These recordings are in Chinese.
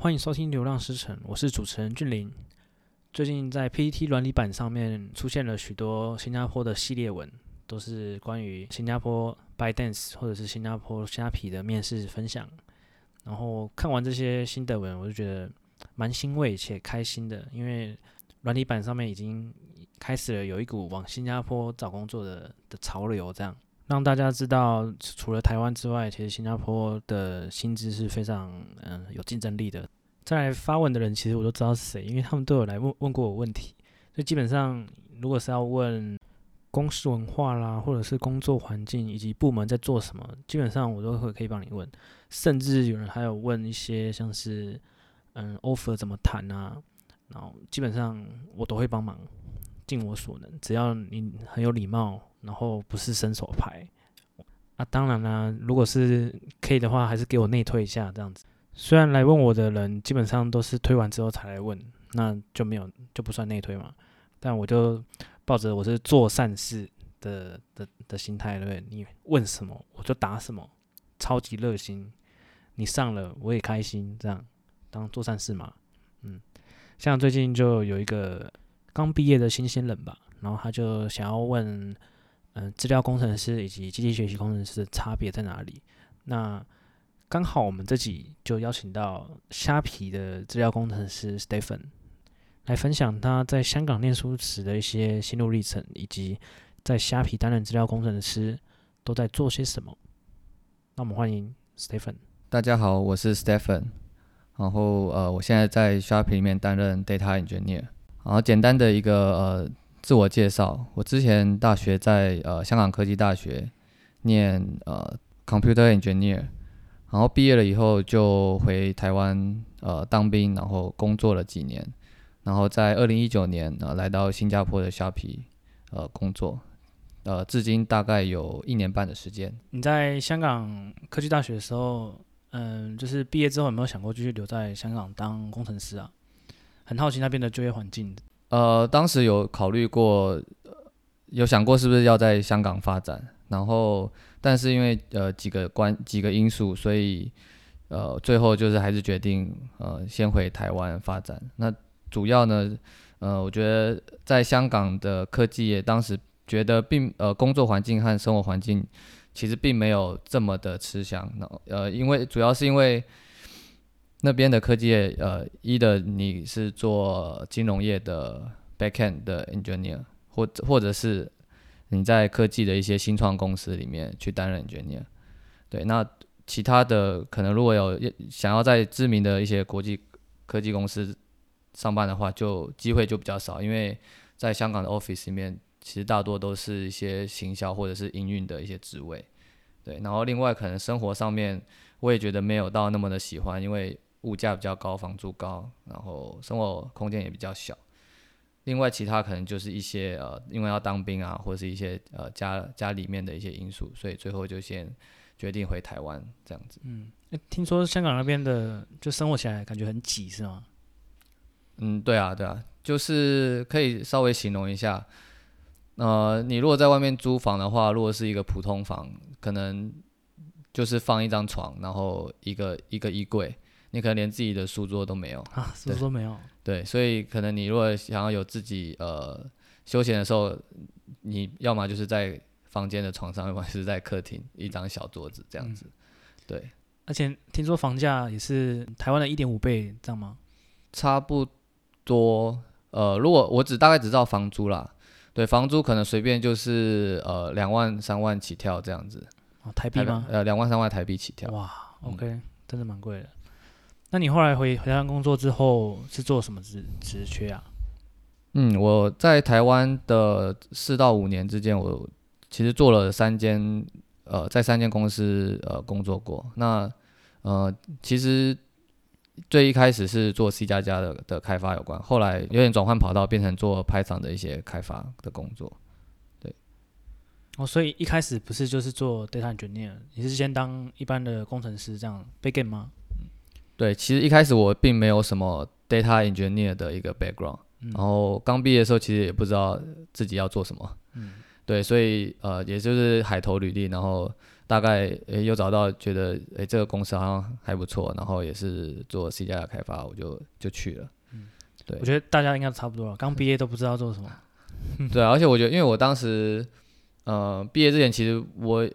欢迎收听《流浪诗城》，我是主持人俊霖。最近在 PPT 软体版上面出现了许多新加坡的系列文，都是关于新加坡 By Dance 或者是新加坡虾皮的面试分享。然后看完这些新的文，我就觉得蛮欣慰且开心的，因为软体版上面已经开始了有一股往新加坡找工作的的潮流，这样让大家知道，除了台湾之外，其实新加坡的薪资是非常嗯有竞争力的。再来发问的人，其实我都知道是谁，因为他们都有来问问过我问题。所以基本上，如果是要问公司文化啦，或者是工作环境以及部门在做什么，基本上我都会可以帮你问。甚至有人还有问一些像是嗯 offer 怎么谈啊，然后基本上我都会帮忙，尽我所能。只要你很有礼貌，然后不是伸手牌。啊，当然啦，如果是可以的话，还是给我内推一下这样子。虽然来问我的人基本上都是推完之后才来问，那就没有就不算内推嘛。但我就抱着我是做善事的的的心态，对不对？你问什么我就答什么，超级热心。你上了我也开心，这样当做善事嘛。嗯，像最近就有一个刚毕业的新鲜人吧，然后他就想要问，嗯、资料工程师以及机器学习工程师的差别在哪里？那刚好我们这集就邀请到虾皮的资料工程师 Stephen 来分享他在香港念书时的一些心路历程，以及在虾皮担任资料工程师都在做些什么。那我们欢迎 Stephen。大家好，我是 Stephen。然后呃，我现在在虾皮里面担任 Data Engineer。然后简单的一个呃自我介绍，我之前大学在呃香港科技大学念呃 Computer Engineer。然后毕业了以后就回台湾呃当兵，然后工作了几年，然后在二零一九年呃来到新加坡的虾皮呃工作，呃至今大概有一年半的时间。你在香港科技大学的时候，嗯，就是毕业之后有没有想过继续留在香港当工程师啊？很好奇那边的就业环境。呃，当时有考虑过，有想过是不是要在香港发展，然后。但是因为呃几个关几个因素，所以呃最后就是还是决定呃先回台湾发展。那主要呢，呃我觉得在香港的科技业，当时觉得并呃工作环境和生活环境其实并没有这么的吃香。那呃因为主要是因为那边的科技业，呃一的你是做金融业的 backend 的 engineer，或者或者是。你在科技的一些新创公司里面去担任 engineer，对，那其他的可能如果有想要在知名的一些国际科技公司上班的话，就机会就比较少，因为在香港的 office 里面，其实大多都是一些行销或者是营运的一些职位，对，然后另外可能生活上面我也觉得没有到那么的喜欢，因为物价比较高，房租高，然后生活空间也比较小。另外，其他可能就是一些呃，因为要当兵啊，或者是一些呃家家里面的一些因素，所以最后就先决定回台湾这样子。嗯，听说香港那边的就生活起来感觉很挤，是吗？嗯，对啊，对啊，就是可以稍微形容一下。呃，你如果在外面租房的话，如果是一个普通房，可能就是放一张床，然后一个一个衣柜，你可能连自己的书桌都没有啊，书桌没有。对，所以可能你如果想要有自己呃休闲的时候，你要么就是在房间的床上，要么是在客厅一张小桌子这样子。嗯、对，而且听说房价也是台湾的一点五倍，这样吗？差不多。呃，如果我只大概只知道房租啦，对，房租可能随便就是呃两万三万起跳这样子。哦，台币吗？呃，两万三万台币起跳。哇，OK，、嗯、真的蛮贵的。那你后来回回台湾工作之后是做什么职职缺啊？嗯，我在台湾的四到五年之间，我其实做了三间呃，在三间公司呃工作过。那呃，其实最一开始是做 C 加加的的开发有关，后来有点转换跑道，变成做 Python 的一些开发的工作。对，哦，所以一开始不是就是做 Data Engineer，你是先当一般的工程师这样 begin 吗？对，其实一开始我并没有什么 data engineer 的一个 background，嗯，然后刚毕业的时候其实也不知道自己要做什么，嗯，对，所以呃，也就是海投履历，然后大概诶又找到觉得诶这个公司好像还不错，然后也是做 C 加加开发，我就就去了。嗯，对，我觉得大家应该差不多了，刚毕业都不知道做什么。对，而且我觉得，因为我当时呃毕业之前，其实我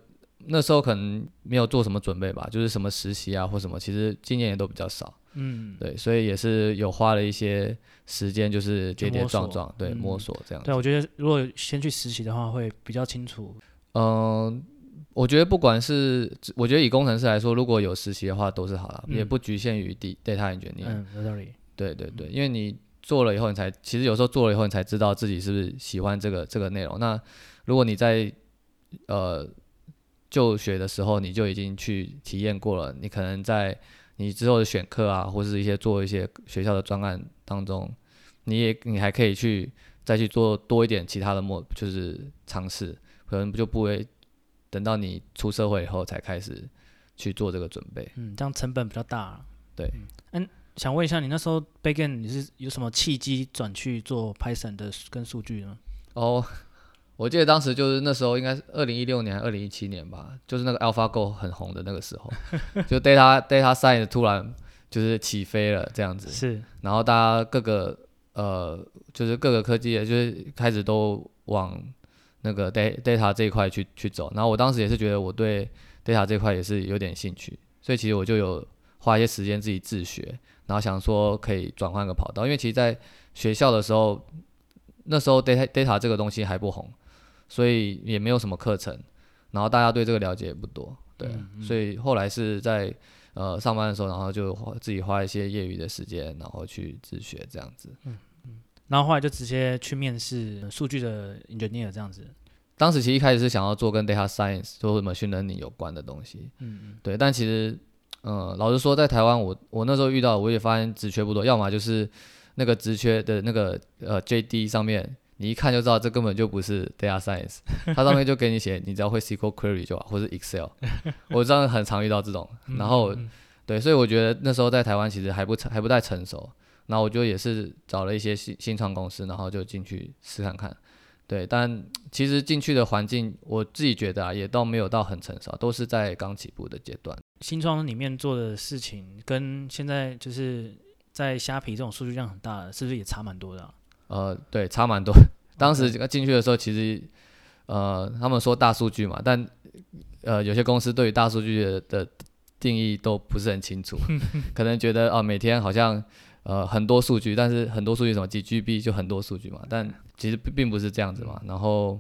那时候可能没有做什么准备吧，就是什么实习啊或什么，其实经验也都比较少。嗯，对，所以也是有花了一些时间，就是跌跌撞撞，对，摸索这样。对，我觉得如果先去实习的话，会比较清楚。嗯，我觉得不管是，我觉得以工程师来说，如果有实习的话都是好了，也不局限于 data engineer。嗯，有道理。对对对，因为你做了以后，你才其实有时候做了以后，你才知道自己是不是喜欢这个这个内容。那如果你在呃就学的时候，你就已经去体验过了，你可能在。你之后的选课啊，或是一些做一些学校的专案当中，你也你还可以去再去做多一点其他的模，就是尝试，可能就不会等到你出社会以后才开始去做这个准备。嗯，这样成本比较大。对。嗯，想问一下，你那时候 backend 你是有什么契机转去做 Python 的跟数据呢？哦。我记得当时就是那时候应该是二零一六年、二零一七年吧，就是那个 AlphaGo 很红的那个时候，就 Data Data Science 突然就是起飞了这样子。是。然后大家各个呃，就是各个科技也就是开始都往那个 Data Data 这一块去去走。然后我当时也是觉得我对 Data 这块也是有点兴趣，所以其实我就有花一些时间自己自学，然后想说可以转换个跑道，因为其实在学校的时候，那时候 Data Data 这个东西还不红。所以也没有什么课程，然后大家对这个了解也不多，对，嗯嗯，所以后来是在呃上班的时候，然后就花自己花一些业余的时间，然后去自学这样子。嗯嗯，然后后来就直接去面试数据的 engineer 这样子。当时其实一开始是想要做跟 data science 做 machine learning 有关的东西，嗯嗯，对，但其实嗯、呃，老实说，在台湾我我那时候遇到，我也发现职缺不多，要么就是那个职缺的那个呃 JD 上面。你一看就知道，这根本就不是 data science，它上面就给你写，你只要会 SQL query 就好，或是 Excel。我真的很常遇到这种，然后对，所以我觉得那时候在台湾其实还不成，还不太成熟。然后我就也是找了一些新新创公司，然后就进去试看看。对，但其实进去的环境，我自己觉得啊，也倒没有到很成熟，都是在刚起步的阶段。新创里面做的事情，跟现在就是在虾皮这种数据量很大的，是不是也差蛮多的啊？呃，对，差蛮多。当时进去的时候，其实，呃，他们说大数据嘛，但呃，有些公司对于大数据的，的定义都不是很清楚，可能觉得啊、呃，每天好像呃很多数据，但是很多数据什么几 GB 就很多数据嘛，但其实并不是这样子嘛。然后。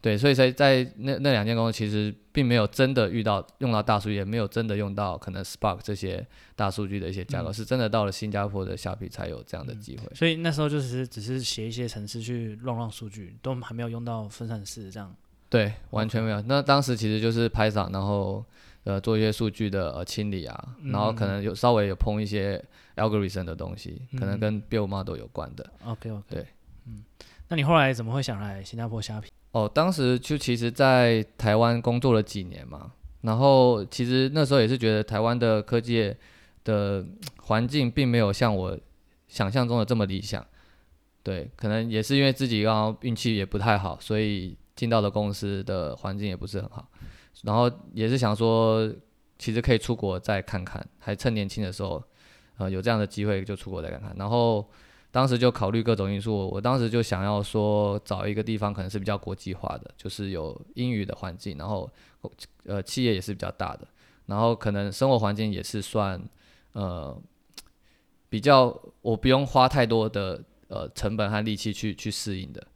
对，所以在在那那两间公司，其实并没有真的遇到用到大数据，也没有真的用到可能 Spark 这些大数据的一些架构，嗯、是真的到了新加坡的虾皮才有这样的机会、嗯。所以那时候就是只是写一些程式去乱乱数据，都还没有用到分散式这样。对，完全没有。那当时其实就是 Python，然后呃做一些数据的呃清理啊，然后可能有稍微有碰一些 algorithm 的东西，嗯、可能跟 build model 有关的。OK OK。对，嗯，那你后来怎么会想来新加坡虾皮？哦，当时就其实，在台湾工作了几年嘛，然后其实那时候也是觉得台湾的科技的环境并没有像我想象中的这么理想，对，可能也是因为自己刚好运气也不太好，所以进到的公司的环境也不是很好，然后也是想说，其实可以出国再看看，还趁年轻的时候，呃，有这样的机会就出国再看看，然后。当时就考虑各种因素，我当时就想要说找一个地方可能是比较国际化的，就是有英语的环境，然后呃企业也是比较大的，然后可能生活环境也是算呃比较我不用花太多的呃成本和力气去去适应的，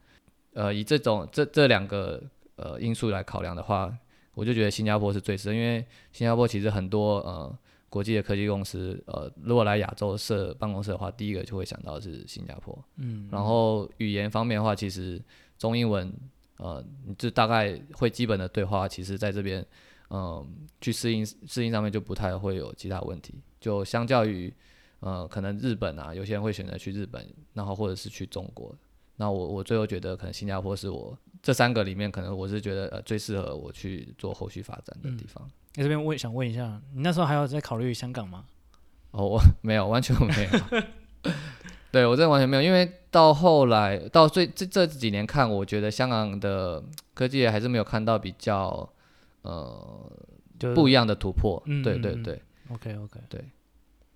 呃以这种这这两个呃因素来考量的话，我就觉得新加坡是最适，因为新加坡其实很多呃。国际的科技公司，呃，如果来亚洲设办公室的话，第一个就会想到是新加坡。嗯，然后语言方面的话，其实中英文，呃，你就大概会基本的对话，其实在这边，嗯、呃，去适应适应上面就不太会有其他问题。就相较于，呃，可能日本啊，有些人会选择去日本，然后或者是去中国。那我我最后觉得，可能新加坡是我这三个里面，可能我是觉得呃最适合我去做后续发展的地方。嗯你这边我也想问一下，你那时候还有在考虑香港吗？哦，我没有，完全没有。对，我真的完全没有，因为到后来到最这这几年看，我觉得香港的科技业还是没有看到比较呃不一样的突破。嗯、对对对。OK OK。对。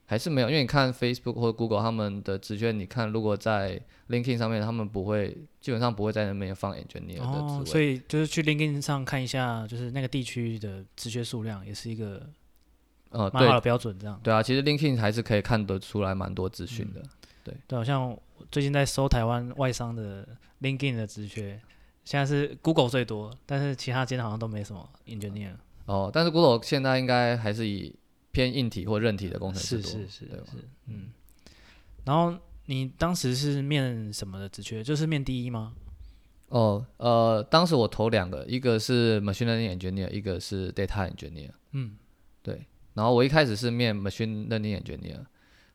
还是没有，因为你看 Facebook 或者 Google 他们的职缺，你看如果在 LinkedIn 上面，他们不会，基本上不会在那边放 engineer 的职位。哦，所以就是去 LinkedIn 上看一下，就是那个地区的职缺数量，也是一个呃蛮好的标准。这样对。对啊，其实 LinkedIn 还是可以看得出来蛮多资讯的。嗯、对对，好像最近在搜台湾外商的 LinkedIn 的职缺，现在是 Google 最多，但是其他间好像都没什么 engineer。哦，但是 Google 现在应该还是以。偏硬体或韧体的工程师多，是是是对是，嗯。然后你当时是面什么的职缺？就是面第一吗？哦，呃，当时我投两个，一个是 machine learning engineer，一个是 data engineer。嗯，对。然后我一开始是面 machine learning engineer，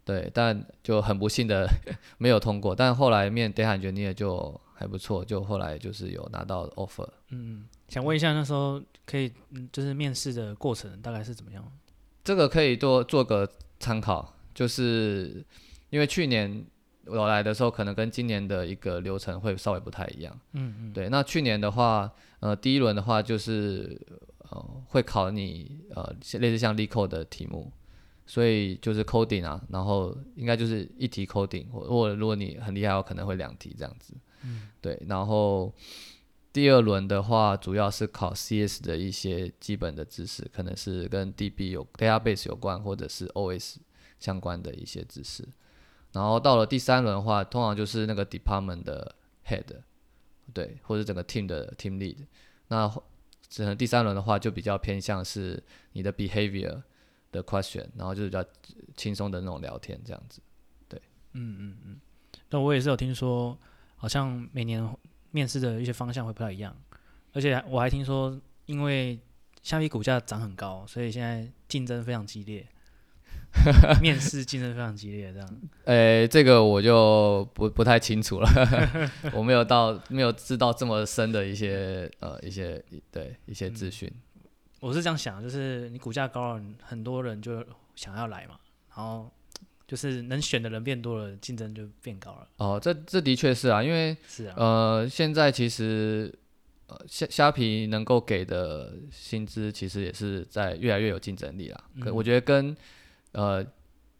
对，但就很不幸的 没有通过。但后来面 data engineer 就还不错，就后来就是有拿到 offer。嗯，想问一下那时候可以，就是面试的过程大概是怎么样？这个可以多做个参考，就是因为去年我来的时候，可能跟今年的一个流程会稍微不太一样。嗯嗯。对，那去年的话，呃，第一轮的话就是呃会考你呃类似像 LeetCode 的题目，所以就是 coding 啊，然后应该就是一题 coding，或或如果你很厉害，我可能会两题这样子。嗯。对，然后。第二轮的话，主要是考 CS 的一些基本的知识，可能是跟 DB 有 database 有关，或者是 OS 相关的一些知识。然后到了第三轮的话，通常就是那个 department 的 head，对，或者整个 team 的 team lead。那可能第三轮的话，就比较偏向是你的 behavior 的 question，然后就是比较轻松的那种聊天这样子。对，嗯嗯嗯。那我也是有听说，好像每年。面试的一些方向会不太一样，而且我还听说，因为虾皮股价涨很高，所以现在竞争非常激烈。面试竞争非常激烈，这样。呃、欸，这个我就不不太清楚了，我没有到没有知道这么深的一些呃一些对一些资讯、嗯。我是这样想，就是你股价高了，很多人就想要来嘛，然后。就是能选的人变多了，竞争就变高了。哦，这这的确是啊，因为是啊，呃，现在其实呃虾虾皮能够给的薪资，其实也是在越来越有竞争力啦。嗯、我觉得跟呃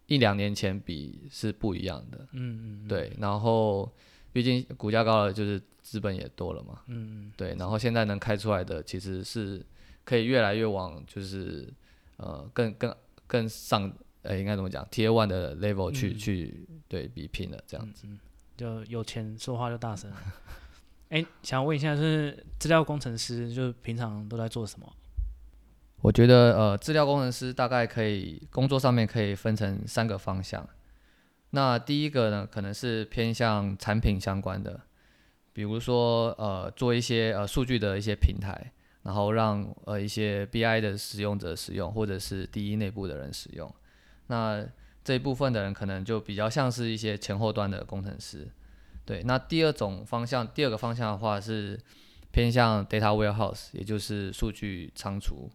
一两年前比是不一样的。嗯嗯，嗯。对，然后毕竟股价高了，就是资本也多了嘛。嗯嗯。对，然后现在能开出来的，其实是可以越来越往就是呃更更更上。呃，应该怎么讲？Tier One 的 level 去、嗯、去对比拼了，这样子、嗯，就有钱说话就大声。哎、欸，想问一下，就是资料工程师，就平常都在做什么？我觉得，呃，资料工程师大概可以工作上面可以分成三个方向。那第一个呢，可能是偏向产品相关的，比如说，呃，做一些呃数据的一些平台，然后让呃一些 BI 的使用者使用，或者是第一内部的人使用。那这一部分的人可能就比较像是一些前后端的工程师，对。那第二种方向，第二个方向的话是偏向 data warehouse，也就是数据仓储。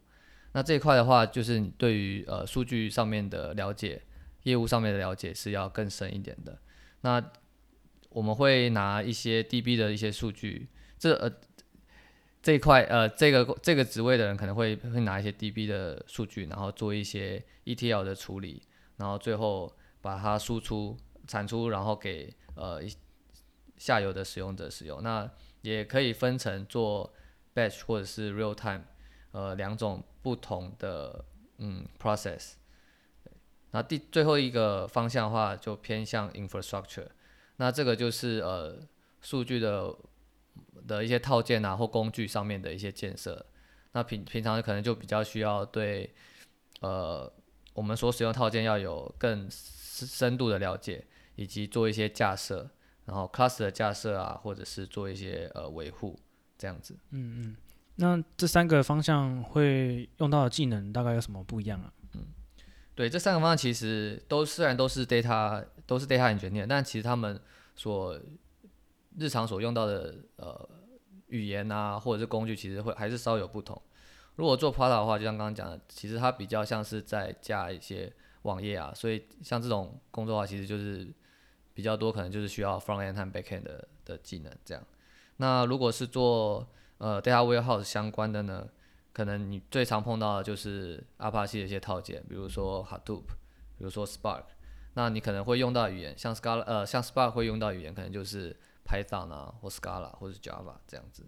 那这一块的话，就是你对于呃数据上面的了解，业务上面的了解是要更深一点的。那我们会拿一些 DB 的一些数据，这呃这一块呃这个这个职位的人可能会会拿一些 DB 的数据，然后做一些 ETL 的处理。然后最后把它输出产出，然后给呃下游的使用者使用。那也可以分成做 batch 或者是 real time，呃两种不同的嗯 process。那第最后一个方向的话就偏向 infrastructure。那这个就是呃数据的的一些套件啊或工具上面的一些建设。那平平常可能就比较需要对呃。我们所使用套件要有更深度的了解，以及做一些架设，然后 class 的架设啊，或者是做一些呃维护这样子。嗯嗯，那这三个方向会用到的技能大概有什么不一样啊？嗯，对，这三个方向其实都虽然都是 data 都是 data engineer，但其实他们所日常所用到的呃语言啊，或者是工具，其实会还是稍有不同。如果做 Product 的话，就像刚刚讲的，其实它比较像是在架一些网页啊，所以像这种工作的话，其实就是比较多，可能就是需要 Front End 和 Back End 的的技能这样。那如果是做呃 Data Warehouse 相关的呢，可能你最常碰到的就是 Apache 的一些套件，比如说 Hadoop，比如说 Spark。那你可能会用到语言，像 Scala，呃，像 Spark 会用到语言，可能就是 Python 啊，或 Scala，或是 Java 这样子。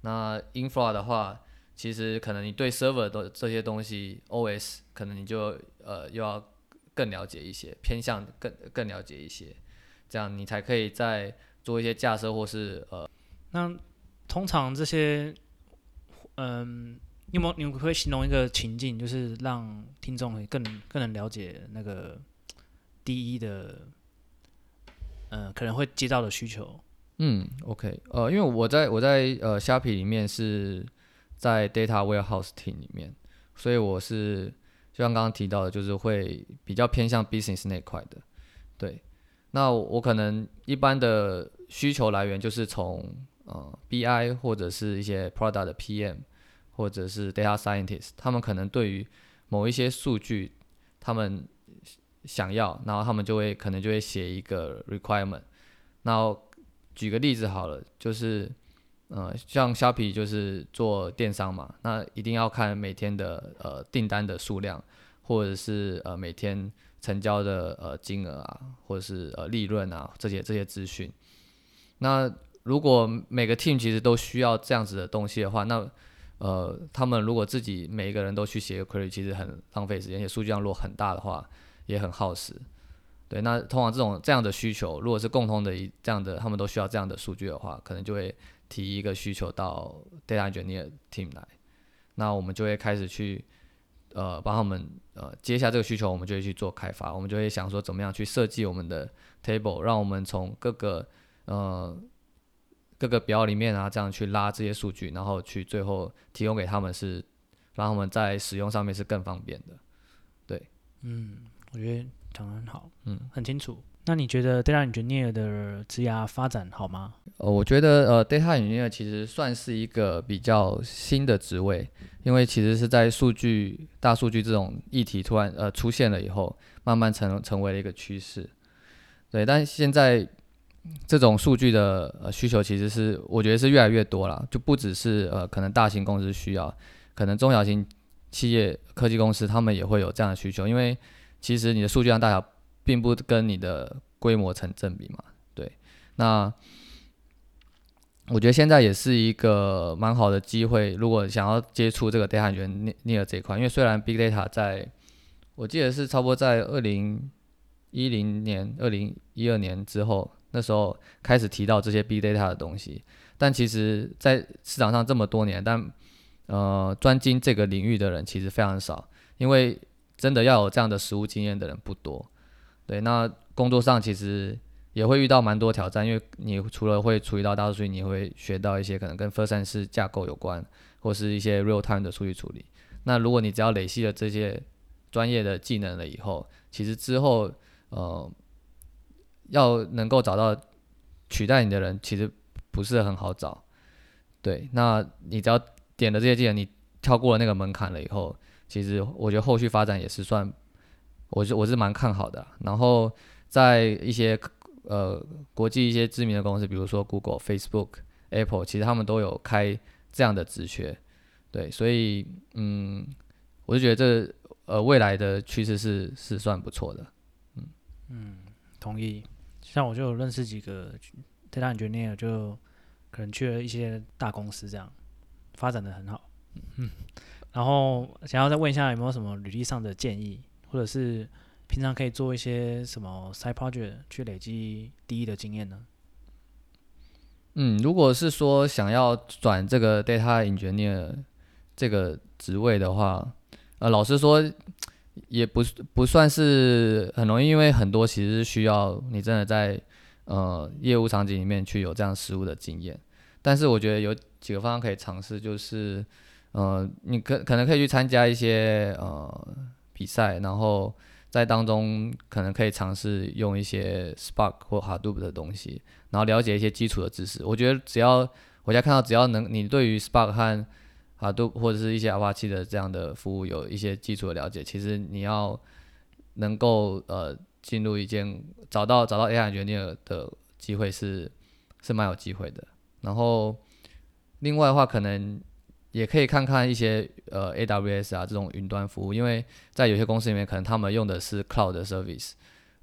那 Infra 的话，其实可能你对 Server 的这些东西，OS，可能你就呃又要更了解一些，偏向更更了解一些，这样你才可以再做一些架设或是呃。那通常这些，嗯。你有没有，你会形容一个情境，就是让听众更更能了解那个第一的，呃，可能会接到的需求。嗯，OK，呃，因为我在我在呃虾皮里面是在 Data Warehouse Team 里面，所以我是就像刚刚提到的，就是会比较偏向 Business 那块的。对，那我可能一般的需求来源就是从呃 BI 或者是一些 Product 的 PM。或者是 data scientist，他们可能对于某一些数据，他们想要，然后他们就会可能就会写一个 requirement。然后举个例子好了，就是呃，像虾皮就是做电商嘛，那一定要看每天的呃订单的数量，或者是呃每天成交的呃金额啊，或者是呃利润啊这些这些资讯。那如果每个 team 其实都需要这样子的东西的话，那呃，他们如果自己每一个人都去写 query，其实很浪费时间，而且数据量如果很大的话，也很耗时。对，那通常这种这样的需求，如果是共同的一这样的，他们都需要这样的数据的话，可能就会提一个需求到 data engineer team 来，那我们就会开始去呃帮他们呃接下这个需求，我们就会去做开发，我们就会想说怎么样去设计我们的 table，让我们从各个呃。各个表里面啊，这样去拉这些数据，然后去最后提供给他们，是让他们在使用上面是更方便的。对，嗯，我觉得讲得很好，嗯，很清楚。那你觉得 data engineer 的职涯发展好吗？呃，我觉得呃，data engineer 其实算是一个比较新的职位，因为其实是在数据、大数据这种议题突然呃出现了以后，慢慢成成为了一个趋势。对，但现在。这种数据的呃需求其实是我觉得是越来越多了，就不只是呃可能大型公司需要，可能中小型企业科技公司他们也会有这样的需求，因为其实你的数据量大小并不跟你的规模成正比嘛，对。那我觉得现在也是一个蛮好的机会，如果想要接触这个 data engineer 这一块，因为虽然 big data 在我记得是差不多在二零一零年、二零一二年之后。那时候开始提到这些 big data 的东西，但其实，在市场上这么多年，但呃，专精这个领域的人其实非常少，因为真的要有这样的实务经验的人不多。对，那工作上其实也会遇到蛮多挑战，因为你除了会处理到大数据，你会学到一些可能跟分散式架构有关，或是一些 real time 的数据处理。那如果你只要累积了这些专业的技能了以后，其实之后呃。要能够找到取代你的人，其实不是很好找。对，那你只要点了这些技能，你跳过了那个门槛了以后，其实我觉得后续发展也是算，我是我是蛮看好的。然后在一些呃国际一些知名的公司，比如说 Google、Facebook、Apple，其实他们都有开这样的职缺。对，所以嗯，我就觉得这呃未来的趋势是是算不错的。嗯嗯，同意。像我就有认识几个 data engineer，就可能去了一些大公司，这样发展的很好。嗯，然后想要再问一下，有没有什么履历上的建议，或者是平常可以做一些什么 side project 去累积第一的经验呢？嗯，如果是说想要转这个 data engineer 这个职位的话，呃，老实说。也不不算是很容易，因为很多其实需要你真的在呃业务场景里面去有这样实务的经验。但是我觉得有几个方向可以尝试，就是呃你可可能可以去参加一些呃比赛，然后在当中可能可以尝试用一些 Spark 或 Hadoop 的东西，然后了解一些基础的知识。我觉得只要我家看到，只要能你对于 Spark 和啊，都或者是一些 Apache 的这样的服务，有一些基础的了解。其实你要能够呃进入一间找到找到 AI engineer 的机会是是蛮有机会的。然后另外的话，可能也可以看看一些呃 AWS 啊这种云端服务，因为在有些公司里面可能他们用的是 Cloud Service，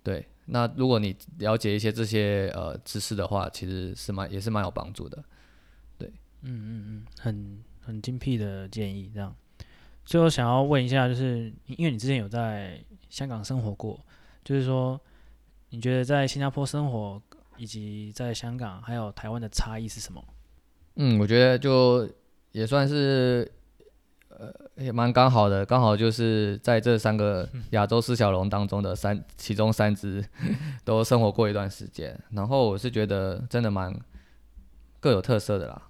对。那如果你了解一些这些呃知识的话，其实是蛮也是蛮有帮助的，对。嗯嗯嗯，很很精辟的建议，这样。最后想要问一下，就是因为你之前有在香港生活过，就是说你觉得在新加坡生活以及在香港还有台湾的差异是什么？嗯，我觉得就也算是。呃，也蛮刚好的，刚好就是在这三个亚洲四小龙当中的三，其中三只 都生活过一段时间。然后我是觉得真的蛮各有特色的啦，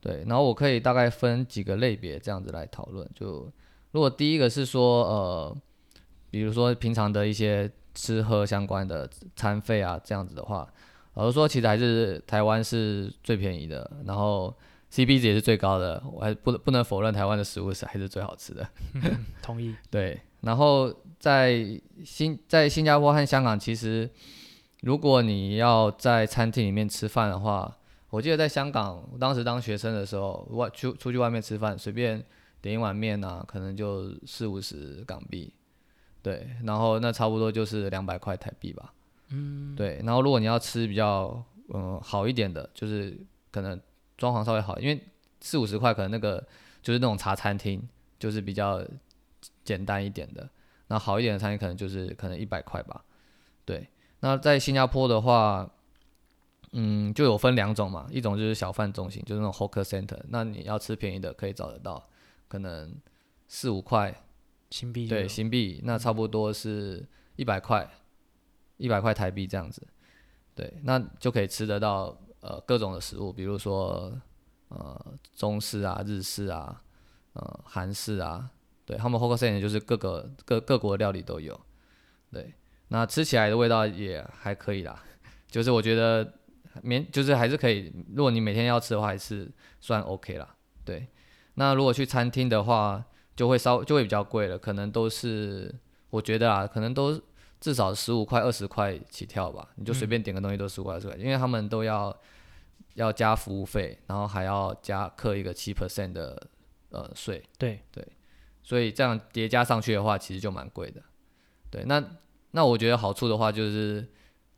对。然后我可以大概分几个类别这样子来讨论。就如果第一个是说，呃，比如说平常的一些吃喝相关的餐费啊，这样子的话，老实说其实还是台湾是最便宜的，然后。CP 值也是最高的，我还不不能否认台湾的食物是还是最好吃的。同意。对，然后在新在新加坡和香港，其实如果你要在餐厅里面吃饭的话，我记得在香港，当时当学生的时候，外出出去外面吃饭，随便点一碗面啊，可能就四五十港币。对，然后那差不多就是两百块台币吧。嗯。对，然后如果你要吃比较嗯好一点的，就是可能。装潢稍微好，因为四五十块可能那个就是那种茶餐厅，就是比较简单一点的。那好一点的餐厅可能就是可能一百块吧。对，那在新加坡的话，嗯，就有分两种嘛，一种就是小贩中心，就是那种 hawker center。那你要吃便宜的可以找得到，可能四五块新币，对，新币，那差不多是一百块，一百块台币这样子。对，那就可以吃得到。呃，各种的食物，比如说呃中式啊、日式啊、呃韩式啊，对，他们 hawker center 就是各个各各国料理都有，对，那吃起来的味道也还可以啦，就是我觉得免就是还是可以，如果你每天要吃的话，还是算 OK 啦，对，那如果去餐厅的话，就会稍就会比较贵了，可能都是我觉得啊，可能都至少十五块二十块起跳吧，你就随便点个东西都十五块二十块，因为他们都要。要加服务费，然后还要加课一个七 percent 的呃税。对对，所以这样叠加上去的话，其实就蛮贵的。对，那那我觉得好处的话，就是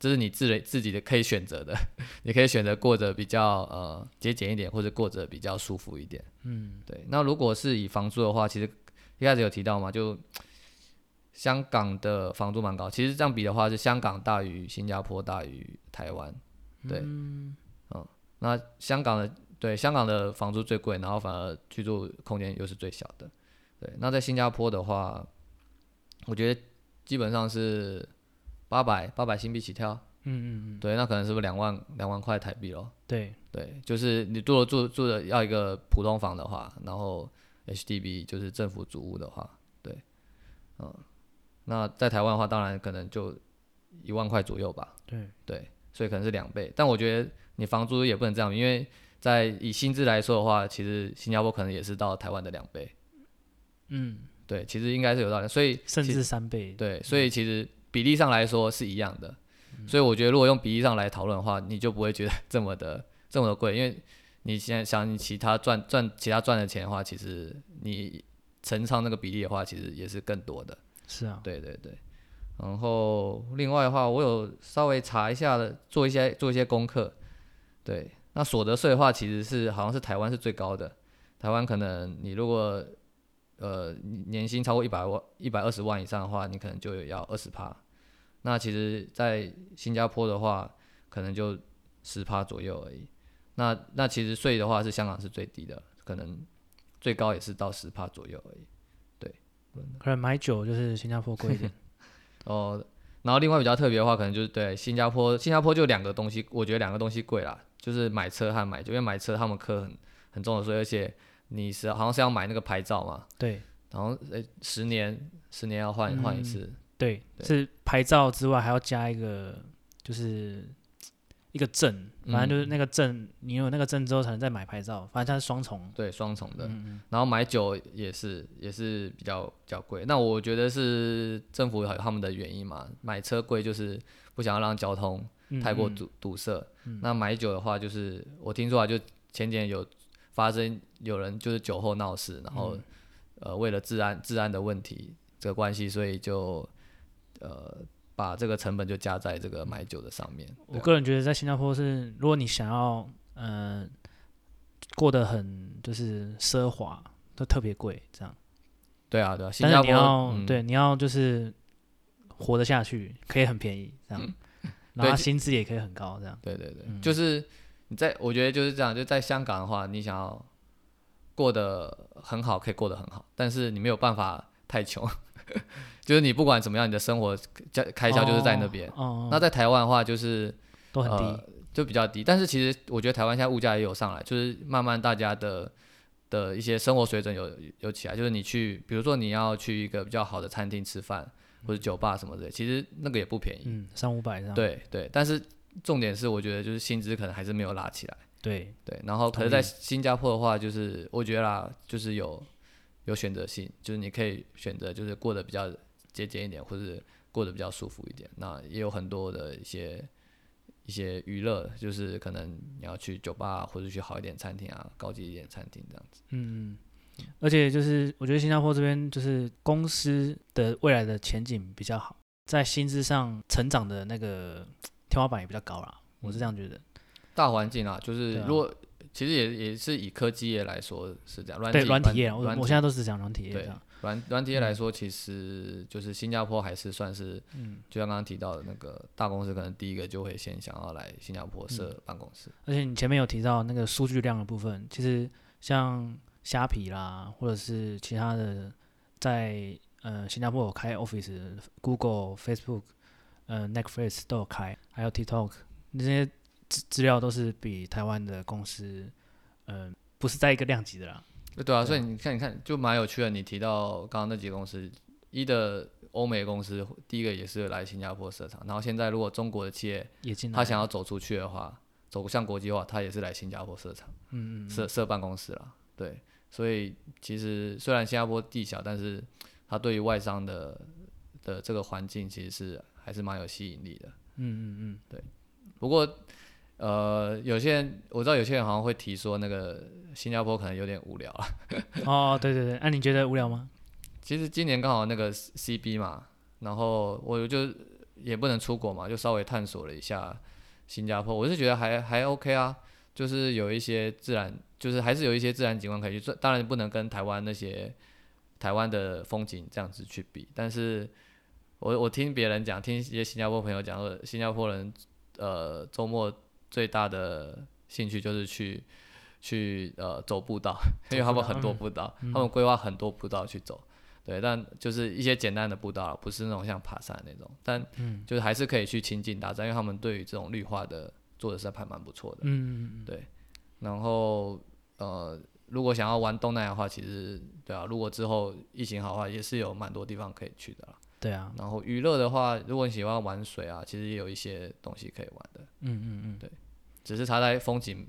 这是你自己自己的可以选择的，你可以选择过着比较呃节俭一点，或者过着比较舒服一点。嗯，对。那如果是以房租的话，其实一开始有提到嘛，就香港的房租蛮高。其实这样比的话，是香港大于新加坡大于台湾。对。嗯那香港的对香港的房租最贵，然后反而居住空间又是最小的，对。那在新加坡的话，我觉得基本上是八百八百新币起跳，嗯嗯嗯，对。那可能是不是两万两万块台币咯？对对，就是你住了住住的要一个普通房的话，然后 HDB 就是政府租屋的话，对，嗯。那在台湾的话，当然可能就一万块左右吧，对对，所以可能是两倍，但我觉得。你房租也不能这样，因为在以薪资来说的话，其实新加坡可能也是到台湾的两倍。嗯，对，其实应该是有道理，所以甚至三倍。对，所以其实比例上来说是一样的。嗯、所以我觉得如果用比例上来讨论的话，你就不会觉得这么的 这么的贵，因为你现在想你其他赚赚其他赚的钱的话，其实你乘上那个比例的话，其实也是更多的。是啊，对对对。然后另外的话，我有稍微查一下的，做一些做一些功课。对，那所得税的话，其实是好像是台湾是最高的。台湾可能你如果呃年薪超过一百万、一百二十万以上的话，你可能就要二十趴。那其实，在新加坡的话，可能就十趴左右而已。那那其实税的话，是香港是最低的，可能最高也是到十趴左右而已。对，可能买酒就是新加坡贵一点。哦，然后另外比较特别的话，可能就是对新加坡，新加坡就两个东西，我觉得两个东西贵啦。就是买车和买酒，因为买车他们课很很重的税，而且你是好像是要买那个牌照嘛，对，然后诶十年十年要换换、嗯、一次，对，对是牌照之外还要加一个就是一个证，反正就是那个证，嗯、你有那个证之后才能再买牌照，反正它是双重，对，双重的，嗯嗯。然后买酒也是也是比较比较贵，那我觉得是政府有他们的原因嘛，买车贵就是不想要让交通。太过堵堵塞，那买酒的话，就是我听说啊，就前几年有发生有人就是酒后闹事，然后、嗯、呃为了治安治安的问题这个关系，所以就呃把这个成本就加在这个买酒的上面。我个人觉得在新加坡是，如果你想要嗯、呃、过得很就是奢华，都特别贵这样。对啊，对啊，新加坡你要、嗯、对你要就是活得下去，可以很便宜这样，嗯、然后薪资也可以很高这样。对对对，嗯、就是。你在，我觉得就是这样。就在香港的话，你想要过得很好，可以过得很好，但是你没有办法太穷。就是你不管怎么样，你的生活开开销就是在那边。那在台湾的话，就是都很低，呃，就比较低。但是其实我觉得台湾现在物价也有上来，就是慢慢大家的的一些生活水准有有起来。就是你去，比如说你要去一个比较好的餐厅吃饭，或者酒吧什么的，其实那个也不便宜。嗯，三五百这样。对对，但是。重点是，我觉得就是薪资可能还是没有拉起来。对对，然后可是在新加坡的话，就是我觉得啦，就是有有选择性，就是你可以选择就是过得比较节俭一点，或者过得比较舒服一点。那也有很多的一些一些娱乐，就是可能你要去酒吧或者去好一点餐厅啊，高级一点餐厅这样子。嗯，而且就是我觉得新加坡这边就是公司的未来的前景比较好，在薪资上成长的那个。天花板也比较高啦，我是这样觉得。大环境啊，就是如果、啊、其实也也是以科技业来说是这样，对软体业，软我我现在都是讲软体业。对，软软体业来说，其实就是新加坡还是算是，嗯，就像刚刚提到的那个大公司，可能第一个就会先想要来新加坡设办公室、嗯。而且你前面有提到那个数据量的部分，其实像虾皮啦，或者是其他的在呃新加坡有开 office，Google、Facebook。呃，Netflix 都有开，还有 TikTok，那些资资料都是比台湾的公司，嗯、呃，不是在一个量级的啦。对啊，所以你看，你看，就蛮有趣的。你提到刚刚那几个公司，一的欧美公司，第一个也是来新加坡设厂，然后现在如果中国的企业也进来，他想要走出去的话，走向国际化，他也是来新加坡设厂，嗯嗯，设设办公室啦。对，所以其实虽然新加坡地小，但是它对于外商的的这个环境其实是。还是蛮有吸引力的，嗯嗯嗯，对。不过，呃，有些人我知道，有些人好像会提说，那个新加坡可能有点无聊啊。哦，对对对，那、啊、你觉得无聊吗？其实今年刚好那个 CB 嘛，然后我就也不能出国嘛，就稍微探索了一下新加坡。我是觉得还还 OK 啊，就是有一些自然，就是还是有一些自然景观可以去。当然不能跟台湾那些台湾的风景这样子去比，但是。我我听别人讲，听一些新加坡朋友讲说，新加坡人呃周末最大的兴趣就是去去呃走步道，因为他们很多步道，嗯、他们规划很多步道去走，对，但就是一些简单的步道，不是那种像爬山那种，但就是还是可以去亲近大自然，因为他们对于这种绿化的做的是还蛮不错的，嗯对，然后呃如果想要玩东南亚的话，其实对啊，如果之后疫情好的话，也是有蛮多地方可以去的啦。对啊，然后娱乐的话，如果你喜欢玩水啊，其实也有一些东西可以玩的。嗯嗯嗯，对，只是它在风景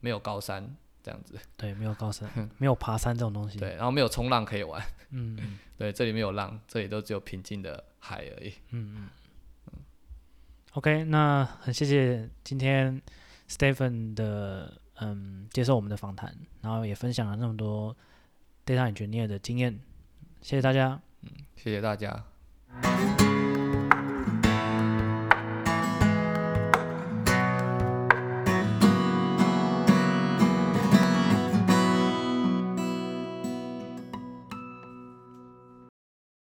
没有高山这样子。对，没有高山，没有爬山这种东西。对，然后没有冲浪可以玩。嗯嗯，对，这里没有浪，这里都只有平静的海而已。嗯嗯嗯。OK，那很谢谢今天 Stephen 的嗯接受我们的访谈，然后也分享了那么多 Data Engineer 的经验，谢谢大家。嗯，谢谢大家。